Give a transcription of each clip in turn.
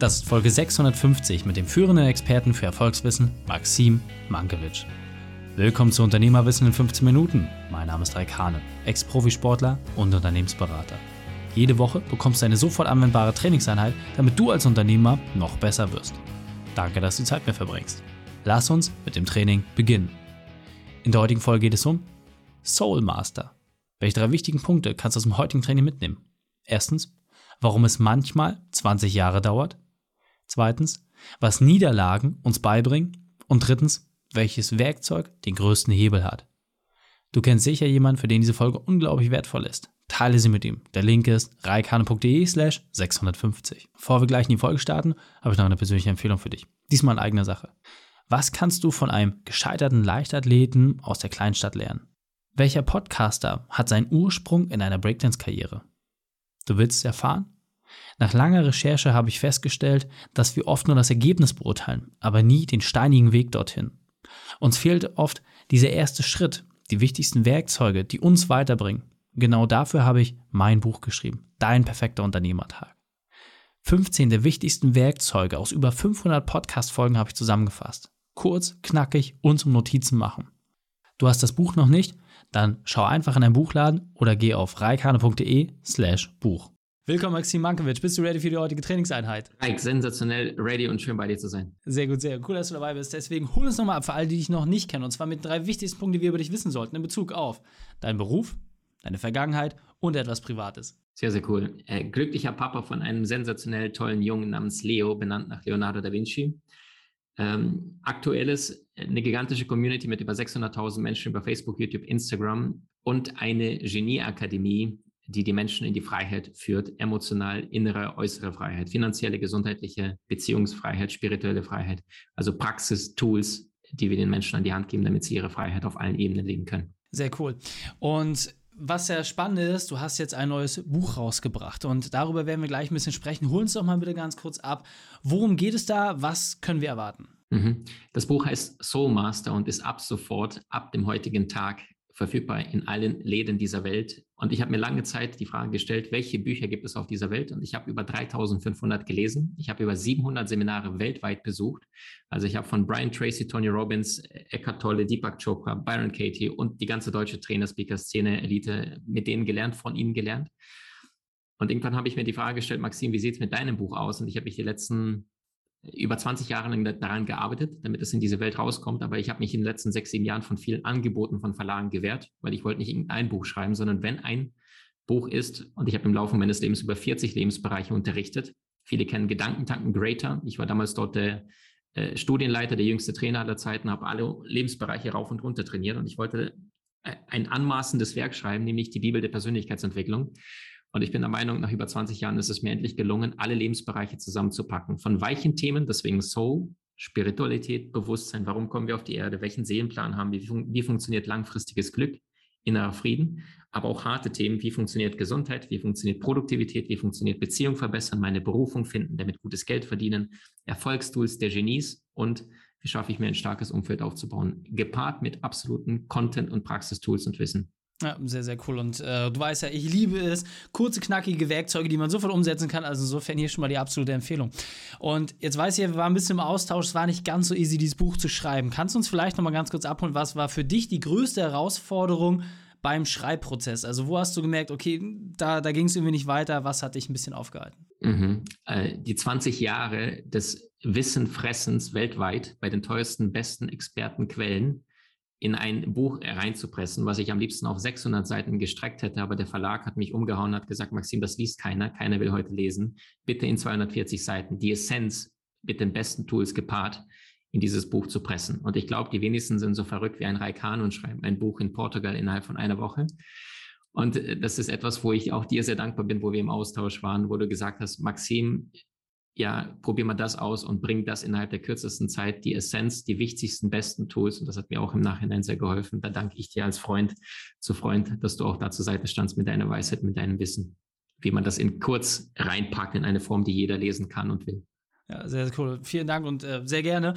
Das ist Folge 650 mit dem führenden Experten für Erfolgswissen, Maxim Mankiewicz. Willkommen zu Unternehmerwissen in 15 Minuten. Mein Name ist Raik Hane, Ex-Profisportler und Unternehmensberater. Jede Woche bekommst du eine sofort anwendbare Trainingseinheit, damit du als Unternehmer noch besser wirst. Danke, dass du Zeit mit verbringst. Lass uns mit dem Training beginnen. In der heutigen Folge geht es um Soul Master. Welche drei wichtigen Punkte kannst du aus dem heutigen Training mitnehmen? Erstens, warum es manchmal 20 Jahre dauert. Zweitens, was Niederlagen uns beibringen. Und drittens, welches Werkzeug den größten Hebel hat. Du kennst sicher jemanden, für den diese Folge unglaublich wertvoll ist. Teile sie mit ihm. Der Link ist reikane.de slash 650. Bevor wir gleich in die Folge starten, habe ich noch eine persönliche Empfehlung für dich. Diesmal in eigener Sache. Was kannst du von einem gescheiterten Leichtathleten aus der Kleinstadt lernen? Welcher Podcaster hat seinen Ursprung in einer Breakdance-Karriere? Du willst es erfahren? Nach langer Recherche habe ich festgestellt, dass wir oft nur das Ergebnis beurteilen, aber nie den steinigen Weg dorthin. Uns fehlt oft dieser erste Schritt, die wichtigsten Werkzeuge, die uns weiterbringen. Genau dafür habe ich mein Buch geschrieben, Dein perfekter Unternehmertag. 15 der wichtigsten Werkzeuge aus über 500 Podcast-Folgen habe ich zusammengefasst. Kurz, knackig und zum Notizen machen. Du hast das Buch noch nicht? Dann schau einfach in deinen Buchladen oder geh auf reikane.de slash Buch. Willkommen, Maxim Mankiewicz. Bist du ready für die heutige Trainingseinheit? Mike, sensationell ready und schön bei dir zu sein. Sehr gut, sehr cool, dass du dabei bist. Deswegen hol uns nochmal ab für alle, die dich noch nicht kennen. Und zwar mit drei wichtigsten Punkten, die wir über dich wissen sollten in Bezug auf deinen Beruf, deine Vergangenheit und etwas Privates. Sehr, sehr cool. Äh, glücklicher Papa von einem sensationell tollen Jungen namens Leo, benannt nach Leonardo da Vinci. Ähm, aktuell ist eine gigantische Community mit über 600.000 Menschen über Facebook, YouTube, Instagram und eine Genieakademie, die die Menschen in die Freiheit führt, emotional, innere, äußere Freiheit, finanzielle, gesundheitliche, Beziehungsfreiheit, spirituelle Freiheit, also Praxis, Tools, die wir den Menschen an die Hand geben, damit sie ihre Freiheit auf allen Ebenen leben können. Sehr cool. Und was sehr spannend ist, du hast jetzt ein neues Buch rausgebracht und darüber werden wir gleich ein bisschen sprechen. Hol uns doch mal bitte ganz kurz ab. Worum geht es da? Was können wir erwarten? Mhm. Das Buch heißt Soul Master und ist ab sofort, ab dem heutigen Tag verfügbar in allen Läden dieser Welt. Und ich habe mir lange Zeit die Frage gestellt, welche Bücher gibt es auf dieser Welt? Und ich habe über 3500 gelesen. Ich habe über 700 Seminare weltweit besucht. Also ich habe von Brian Tracy, Tony Robbins, Eckhart Tolle, Deepak Chopra, Byron Katie und die ganze deutsche Trainer-Speaker-Szene, Elite, mit denen gelernt, von ihnen gelernt. Und irgendwann habe ich mir die Frage gestellt, Maxim, wie sieht es mit deinem Buch aus? Und ich habe mich die letzten über 20 Jahre lang daran gearbeitet, damit es in diese Welt rauskommt. Aber ich habe mich in den letzten sechs, sieben Jahren von vielen Angeboten von Verlagen gewehrt, weil ich wollte nicht irgendein Buch schreiben, sondern wenn ein Buch ist, und ich habe im Laufe meines Lebens über 40 Lebensbereiche unterrichtet. Viele kennen Gedankentanken Greater. Ich war damals dort der äh, Studienleiter, der jüngste Trainer aller Zeiten, habe alle Lebensbereiche rauf und runter trainiert und ich wollte äh, ein anmaßendes Werk schreiben, nämlich die Bibel der Persönlichkeitsentwicklung. Und ich bin der Meinung, nach über 20 Jahren ist es mir endlich gelungen, alle Lebensbereiche zusammenzupacken. Von weichen Themen, deswegen Soul, Spiritualität, Bewusstsein, warum kommen wir auf die Erde, welchen Seelenplan haben wir, wie, fun wie funktioniert langfristiges Glück, innerer Frieden, aber auch harte Themen, wie funktioniert Gesundheit, wie funktioniert Produktivität, wie funktioniert Beziehung verbessern, meine Berufung finden, damit gutes Geld verdienen, Erfolgstools der Genies und wie schaffe ich mir ein starkes Umfeld aufzubauen, gepaart mit absoluten Content- und Praxistools und Wissen. Ja, sehr, sehr cool. Und äh, du weißt ja, ich liebe es. Kurze, knackige Werkzeuge, die man sofort umsetzen kann. Also insofern hier schon mal die absolute Empfehlung. Und jetzt weiß ich, wir waren ein bisschen im Austausch. Es war nicht ganz so easy, dieses Buch zu schreiben. Kannst du uns vielleicht noch mal ganz kurz abholen, was war für dich die größte Herausforderung beim Schreibprozess? Also wo hast du gemerkt, okay, da, da ging es irgendwie nicht weiter. Was hat dich ein bisschen aufgehalten? Mhm. Äh, die 20 Jahre des Wissenfressens weltweit bei den teuersten, besten Expertenquellen in ein Buch reinzupressen, was ich am liebsten auf 600 Seiten gestreckt hätte, aber der Verlag hat mich umgehauen, hat gesagt, Maxim, das liest keiner, keiner will heute lesen. Bitte in 240 Seiten die Essenz mit den besten Tools gepaart in dieses Buch zu pressen. Und ich glaube, die wenigsten sind so verrückt wie ein Raikano und schreiben ein Buch in Portugal innerhalb von einer Woche. Und äh, das ist etwas, wo ich auch dir sehr dankbar bin, wo wir im Austausch waren, wo du gesagt hast, Maxim, ja, probier mal das aus und bring das innerhalb der kürzesten Zeit, die Essenz, die wichtigsten, besten Tools. Und das hat mir auch im Nachhinein sehr geholfen. Da danke ich dir als Freund zu Freund, dass du auch da zur Seite standst mit deiner Weisheit, mit deinem Wissen, wie man das in kurz reinpackt in eine Form, die jeder lesen kann und will. Ja, sehr, cool. Vielen Dank und äh, sehr gerne.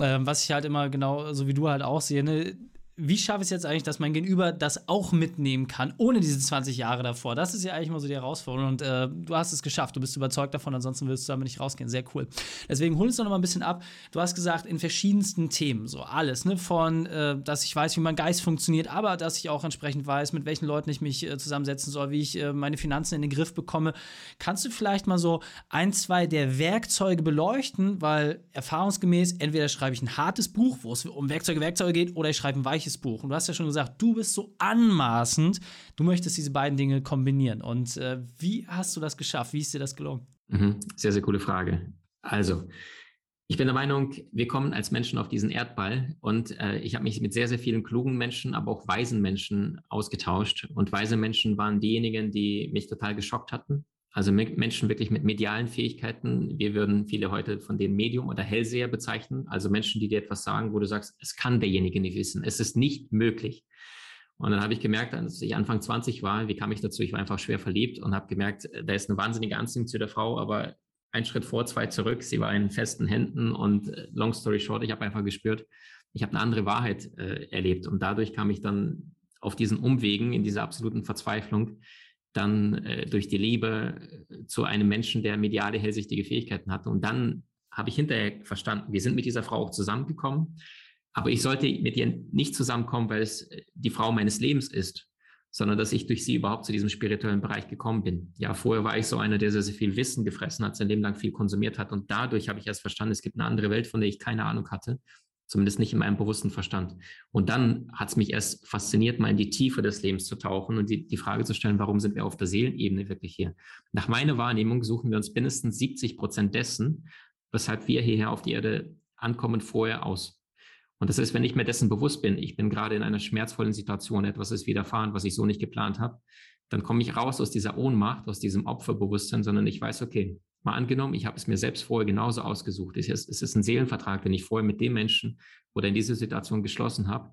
Ähm, was ich halt immer genau, so wie du halt auch sehe, ne, wie schaffe ich es jetzt eigentlich, dass mein Gegenüber das auch mitnehmen kann, ohne diese 20 Jahre davor? Das ist ja eigentlich immer so die Herausforderung. Und äh, du hast es geschafft, du bist überzeugt davon, ansonsten willst du damit nicht rausgehen. Sehr cool. Deswegen hol uns doch noch mal ein bisschen ab. Du hast gesagt, in verschiedensten Themen, so alles, ne? Von, äh, dass ich weiß, wie mein Geist funktioniert, aber dass ich auch entsprechend weiß, mit welchen Leuten ich mich äh, zusammensetzen soll, wie ich äh, meine Finanzen in den Griff bekomme. Kannst du vielleicht mal so ein, zwei der Werkzeuge beleuchten? Weil erfahrungsgemäß, entweder schreibe ich ein hartes Buch, wo es um Werkzeuge, Werkzeuge geht, oder ich schreibe ein weiches gleiches Buch. Und du hast ja schon gesagt, du bist so anmaßend, du möchtest diese beiden Dinge kombinieren. Und äh, wie hast du das geschafft? Wie ist dir das gelungen? Mhm. Sehr, sehr coole Frage. Also, ich bin der Meinung, wir kommen als Menschen auf diesen Erdball und äh, ich habe mich mit sehr, sehr vielen klugen Menschen, aber auch weisen Menschen ausgetauscht. Und weise Menschen waren diejenigen, die mich total geschockt hatten. Also Menschen wirklich mit medialen Fähigkeiten. Wir würden viele heute von denen Medium oder Hellseher bezeichnen. Also Menschen, die dir etwas sagen, wo du sagst, es kann derjenige nicht wissen. Es ist nicht möglich. Und dann habe ich gemerkt, als ich Anfang 20 war, wie kam ich dazu? Ich war einfach schwer verliebt und habe gemerkt, da ist eine wahnsinnige Anziehung zu der Frau, aber ein Schritt vor, zwei zurück. Sie war in festen Händen und äh, long story short, ich habe einfach gespürt, ich habe eine andere Wahrheit äh, erlebt. Und dadurch kam ich dann auf diesen Umwegen, in dieser absoluten Verzweiflung, dann äh, durch die Liebe äh, zu einem Menschen, der mediale, hellsichtige Fähigkeiten hatte. Und dann habe ich hinterher verstanden, wir sind mit dieser Frau auch zusammengekommen, aber ich sollte mit ihr nicht zusammenkommen, weil es äh, die Frau meines Lebens ist, sondern dass ich durch sie überhaupt zu diesem spirituellen Bereich gekommen bin. Ja, vorher war ich so einer, der sehr, sehr viel Wissen gefressen hat, sein Leben lang viel konsumiert hat und dadurch habe ich erst verstanden, es gibt eine andere Welt, von der ich keine Ahnung hatte Zumindest nicht in meinem bewussten Verstand. Und dann hat es mich erst fasziniert, mal in die Tiefe des Lebens zu tauchen und die, die Frage zu stellen, warum sind wir auf der Seelenebene wirklich hier? Nach meiner Wahrnehmung suchen wir uns mindestens 70 Prozent dessen, weshalb wir hierher auf die Erde ankommen, vorher aus. Und das ist, wenn ich mir dessen bewusst bin, ich bin gerade in einer schmerzvollen Situation, etwas ist widerfahren, was ich so nicht geplant habe, dann komme ich raus aus dieser Ohnmacht, aus diesem Opferbewusstsein, sondern ich weiß, okay, Mal angenommen, ich habe es mir selbst vorher genauso ausgesucht. Es ist, es ist ein Seelenvertrag, den ich vorher mit dem Menschen oder in dieser Situation geschlossen habe.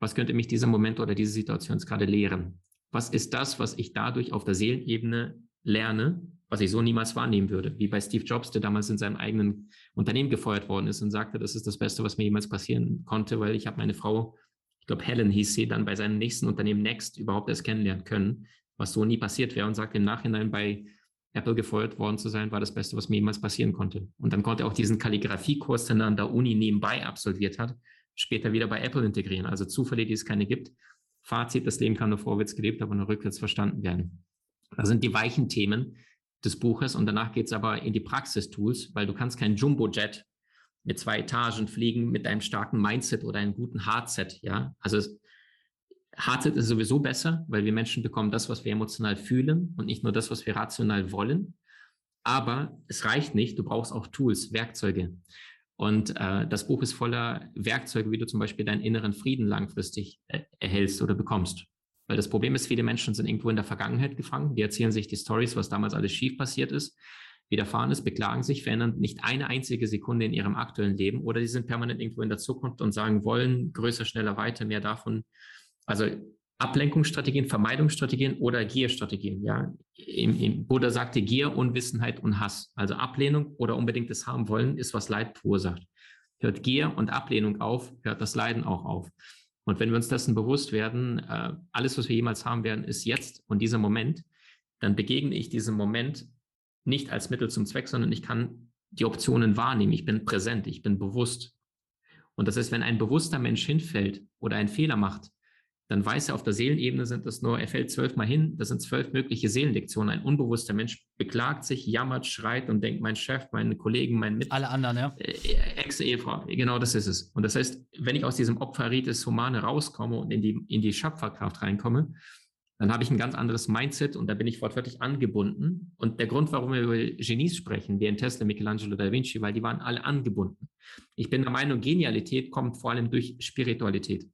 Was könnte mich dieser Moment oder diese Situation jetzt gerade lehren? Was ist das, was ich dadurch auf der Seelenebene lerne, was ich so niemals wahrnehmen würde? Wie bei Steve Jobs, der damals in seinem eigenen Unternehmen gefeuert worden ist und sagte, das ist das Beste, was mir jemals passieren konnte, weil ich habe meine Frau, ich glaube Helen hieß sie, dann bei seinem nächsten Unternehmen Next überhaupt erst kennenlernen können, was so nie passiert wäre und sagt im Nachhinein bei Apple gefeuert worden zu sein, war das Beste, was mir jemals passieren konnte. Und dann konnte er auch diesen Kalligrafiekurs, den er an der Uni nebenbei absolviert hat, später wieder bei Apple integrieren. Also Zufälle, die es keine gibt. Fazit, das Leben kann nur vorwärts gelebt, aber nur rückwärts verstanden werden. Das sind die weichen Themen des Buches und danach geht es aber in die Praxistools, weil du kannst kein Jumbo-Jet mit zwei Etagen fliegen mit einem starken Mindset oder einem guten Hardset, ja. Also Hardset ist sowieso besser, weil wir Menschen bekommen das, was wir emotional fühlen und nicht nur das, was wir rational wollen. Aber es reicht nicht. Du brauchst auch Tools, Werkzeuge. Und äh, das Buch ist voller Werkzeuge, wie du zum Beispiel deinen inneren Frieden langfristig äh, erhältst oder bekommst. Weil das Problem ist, viele Menschen sind irgendwo in der Vergangenheit gefangen. Die erzählen sich die Stories, was damals alles schief passiert ist, widerfahren ist, beklagen sich, verändern nicht eine einzige Sekunde in ihrem aktuellen Leben oder die sind permanent irgendwo in der Zukunft und sagen wollen, größer, schneller, weiter, mehr davon. Also Ablenkungsstrategien, Vermeidungsstrategien oder Gierstrategien. Ja, im, im Buddha sagte Gier, Unwissenheit und Hass. Also Ablehnung oder unbedingtes haben wollen ist, was Leid verursacht. Hört Gier und Ablehnung auf, hört das Leiden auch auf. Und wenn wir uns dessen bewusst werden, äh, alles, was wir jemals haben werden, ist jetzt und dieser Moment, dann begegne ich diesem Moment nicht als Mittel zum Zweck, sondern ich kann die Optionen wahrnehmen. Ich bin präsent, ich bin bewusst. Und das heißt, wenn ein bewusster Mensch hinfällt oder einen Fehler macht, dann weiß er, auf der Seelenebene sind das nur, er fällt zwölfmal hin, das sind zwölf mögliche Seelenlektionen. Ein unbewusster Mensch beklagt sich, jammert, schreit und denkt, mein Chef, meine Kollegen, mein Mit... Alle anderen, ja. Äh, Ex-Ehefrau, genau das ist es. Und das heißt, wenn ich aus diesem Opferritis Humane rauskomme und in die, in die Schöpferkraft reinkomme, dann habe ich ein ganz anderes Mindset und da bin ich wortwörtlich angebunden. Und der Grund, warum wir über Genies sprechen, wie in Tesla, Michelangelo, Da Vinci, weil die waren alle angebunden. Ich bin der Meinung, Genialität kommt vor allem durch Spiritualität.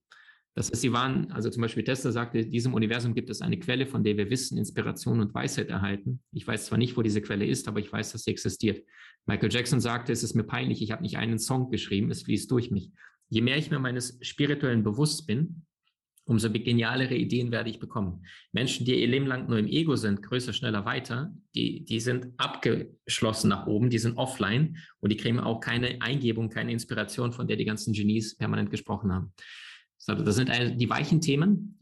Das heißt, sie waren, also zum Beispiel Tesla sagte, in diesem Universum gibt es eine Quelle, von der wir Wissen, Inspiration und Weisheit erhalten. Ich weiß zwar nicht, wo diese Quelle ist, aber ich weiß, dass sie existiert. Michael Jackson sagte, es ist mir peinlich, ich habe nicht einen Song geschrieben, es fließt durch mich. Je mehr ich mir meines spirituellen bewusst bin, umso genialere Ideen werde ich bekommen. Menschen, die ihr Leben lang nur im Ego sind, größer, schneller, weiter, die, die sind abgeschlossen nach oben, die sind offline und die kriegen auch keine Eingebung, keine Inspiration, von der die ganzen Genies permanent gesprochen haben. Das sind die weichen Themen.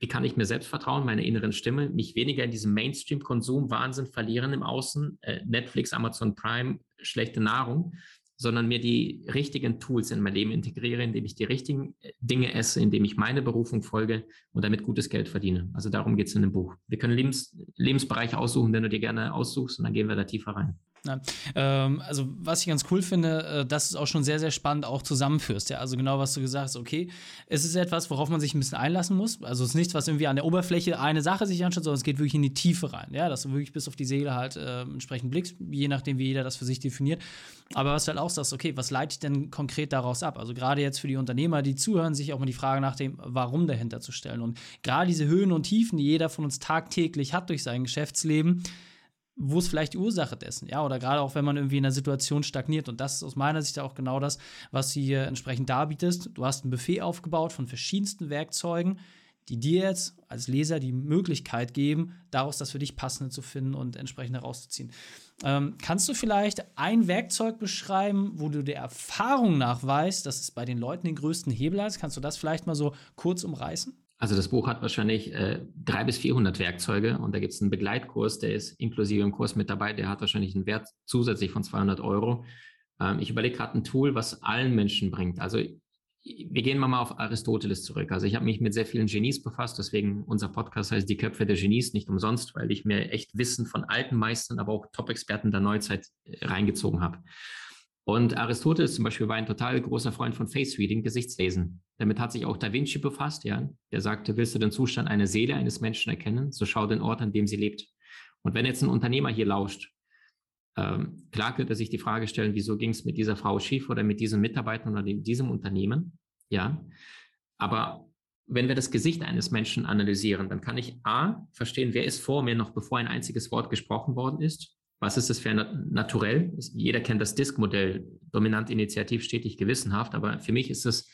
Wie kann ich mir selbst vertrauen, meiner inneren Stimme, mich weniger in diesem Mainstream-Konsum Wahnsinn verlieren im Außen, äh, Netflix, Amazon Prime, schlechte Nahrung, sondern mir die richtigen Tools in mein Leben integriere, indem ich die richtigen äh, Dinge esse, indem ich meine Berufung folge und damit gutes Geld verdiene. Also darum geht es in dem Buch. Wir können Lebens Lebensbereich aussuchen, den du dir gerne aussuchst, und dann gehen wir da tiefer rein. Ja, ähm, also was ich ganz cool finde, äh, dass du es auch schon sehr, sehr spannend auch zusammenführst. Ja? Also genau, was du gesagt hast, okay, es ist etwas, worauf man sich ein bisschen einlassen muss. Also es ist nichts, was irgendwie an der Oberfläche eine Sache sich anschaut, sondern es geht wirklich in die Tiefe rein. Ja, dass du wirklich bis auf die Seele halt äh, entsprechend blickst, je nachdem, wie jeder das für sich definiert. Aber was du halt auch sagst, okay, was leite ich denn konkret daraus ab? Also gerade jetzt für die Unternehmer, die zuhören, sich auch mal die Frage nach dem Warum dahinter zu stellen. Und gerade diese Höhen und Tiefen, die jeder von uns tagtäglich hat durch sein Geschäftsleben, wo ist vielleicht die Ursache dessen? Ja, oder gerade auch, wenn man irgendwie in einer Situation stagniert. Und das ist aus meiner Sicht auch genau das, was du hier entsprechend darbietest. Du hast ein Buffet aufgebaut von verschiedensten Werkzeugen, die dir jetzt als Leser die Möglichkeit geben, daraus das für dich Passende zu finden und entsprechend herauszuziehen. Ähm, kannst du vielleicht ein Werkzeug beschreiben, wo du der Erfahrung nach weißt, dass es bei den Leuten den größten Hebel hat? Kannst du das vielleicht mal so kurz umreißen? Also das Buch hat wahrscheinlich äh, drei bis 400 Werkzeuge und da gibt es einen Begleitkurs, der ist inklusive im Kurs mit dabei, der hat wahrscheinlich einen Wert zusätzlich von 200 Euro. Ähm, ich überlege gerade ein Tool, was allen Menschen bringt. Also wir gehen mal auf Aristoteles zurück. Also ich habe mich mit sehr vielen Genies befasst, deswegen unser Podcast heißt Die Köpfe der Genies, nicht umsonst, weil ich mir echt Wissen von alten Meistern, aber auch Top-Experten der Neuzeit äh, reingezogen habe. Und Aristoteles zum Beispiel war ein total großer Freund von Face Reading, Gesichtslesen. Damit hat sich auch Da Vinci befasst, ja. Der sagte, willst du den Zustand einer Seele eines Menschen erkennen, so schau den Ort, an dem sie lebt. Und wenn jetzt ein Unternehmer hier lauscht, ähm, klar könnte er sich die Frage stellen, wieso ging es mit dieser Frau schief oder mit diesem Mitarbeiter oder mit diesem Unternehmen, ja. Aber wenn wir das Gesicht eines Menschen analysieren, dann kann ich A, verstehen, wer ist vor mir, noch bevor ein einziges Wort gesprochen worden ist was ist das für ein Naturell? Jeder kennt das Disk-Modell, dominant, initiativ, stetig, gewissenhaft, aber für mich ist es,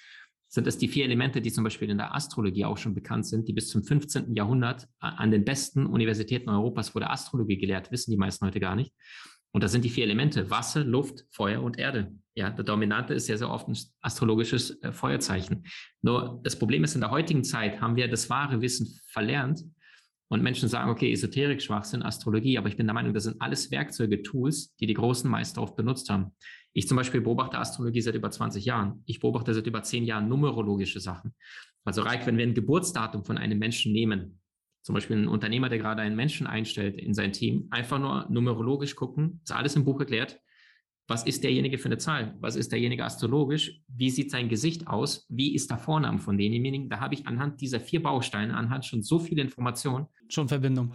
sind es die vier Elemente, die zum Beispiel in der Astrologie auch schon bekannt sind, die bis zum 15. Jahrhundert an den besten Universitäten Europas wurde Astrologie gelehrt, wissen die meisten heute gar nicht. Und das sind die vier Elemente, Wasser, Luft, Feuer und Erde. Ja, der Dominante ist ja sehr oft ein astrologisches äh, Feuerzeichen. Nur das Problem ist, in der heutigen Zeit haben wir das wahre Wissen verlernt und Menschen sagen, okay, Esoterik, Schwachsinn, Astrologie, aber ich bin der Meinung, das sind alles Werkzeuge, Tools, die die großen Meister oft benutzt haben. Ich zum Beispiel beobachte Astrologie seit über 20 Jahren. Ich beobachte seit über 10 Jahren numerologische Sachen. Also Reich, wenn wir ein Geburtsdatum von einem Menschen nehmen, zum Beispiel ein Unternehmer, der gerade einen Menschen einstellt in sein Team, einfach nur numerologisch gucken, ist alles im Buch erklärt, was ist derjenige für eine Zahl? Was ist derjenige astrologisch? Wie sieht sein Gesicht aus? Wie ist der Vorname von demjenigen? Da habe ich anhand dieser vier Bausteine, anhand schon so viele Informationen. Schon Verbindung.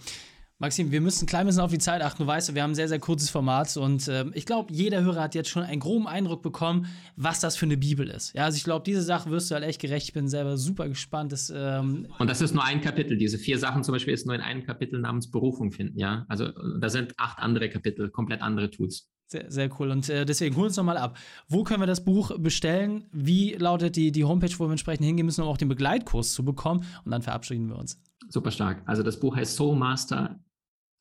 Maxim, wir müssen ein klein bisschen auf die Zeit achten. Du weißt, wir haben ein sehr, sehr kurzes Format und äh, ich glaube, jeder Hörer hat jetzt schon einen groben Eindruck bekommen, was das für eine Bibel ist. Ja, also ich glaube, diese Sache wirst du halt echt gerecht. Ich bin selber super gespannt. Dass, ähm und das ist nur ein Kapitel. Diese vier Sachen zum Beispiel ist nur in einem Kapitel namens Berufung finden. Ja, also da sind acht andere Kapitel, komplett andere Tools. Sehr, sehr cool. Und äh, deswegen holen wir uns nochmal ab. Wo können wir das Buch bestellen? Wie lautet die, die Homepage, wo wir entsprechend hingehen müssen, um auch den Begleitkurs zu bekommen? Und dann verabschieden wir uns. Super stark. Also das Buch heißt Soul Master.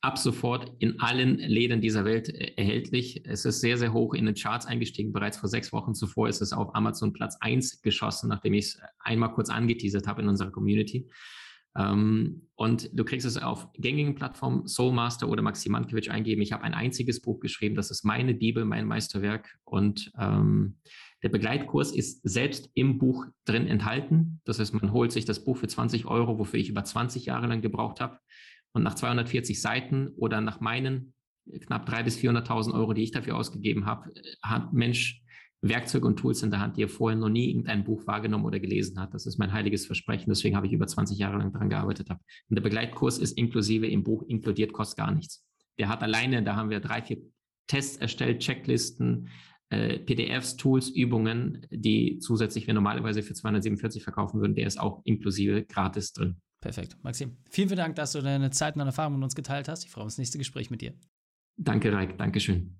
Ab sofort in allen Läden dieser Welt äh, erhältlich. Es ist sehr, sehr hoch in den Charts eingestiegen. Bereits vor sechs Wochen zuvor ist es auf Amazon Platz 1 geschossen, nachdem ich es einmal kurz angeteasert habe in unserer Community. Ähm, und du kriegst es auf gängigen Plattformen, Soulmaster oder Maxim Mankiewicz eingeben. Ich habe ein einziges Buch geschrieben, das ist meine Bibel, mein Meisterwerk. Und ähm, der Begleitkurs ist selbst im Buch drin enthalten. Das heißt, man holt sich das Buch für 20 Euro, wofür ich über 20 Jahre lang gebraucht habe. Und nach 240 Seiten oder nach meinen knapp 300.000 bis 400.000 Euro, die ich dafür ausgegeben habe, hat Mensch Werkzeuge und Tools in der Hand, die er vorher noch nie irgendein Buch wahrgenommen oder gelesen hat. Das ist mein heiliges Versprechen. Deswegen habe ich über 20 Jahre lang daran gearbeitet. Habe. Und der Begleitkurs ist inklusive im Buch inkludiert, kostet gar nichts. Der hat alleine, da haben wir drei, vier Tests erstellt, Checklisten, äh, PDFs, Tools, Übungen, die zusätzlich wir normalerweise für 247 verkaufen würden. Der ist auch inklusive gratis drin. Perfekt. Maxim, vielen, vielen Dank, dass du deine Zeit und deine Erfahrungen mit uns geteilt hast. Ich freue mich auf das nächste Gespräch mit dir. Danke, Reik. Dankeschön.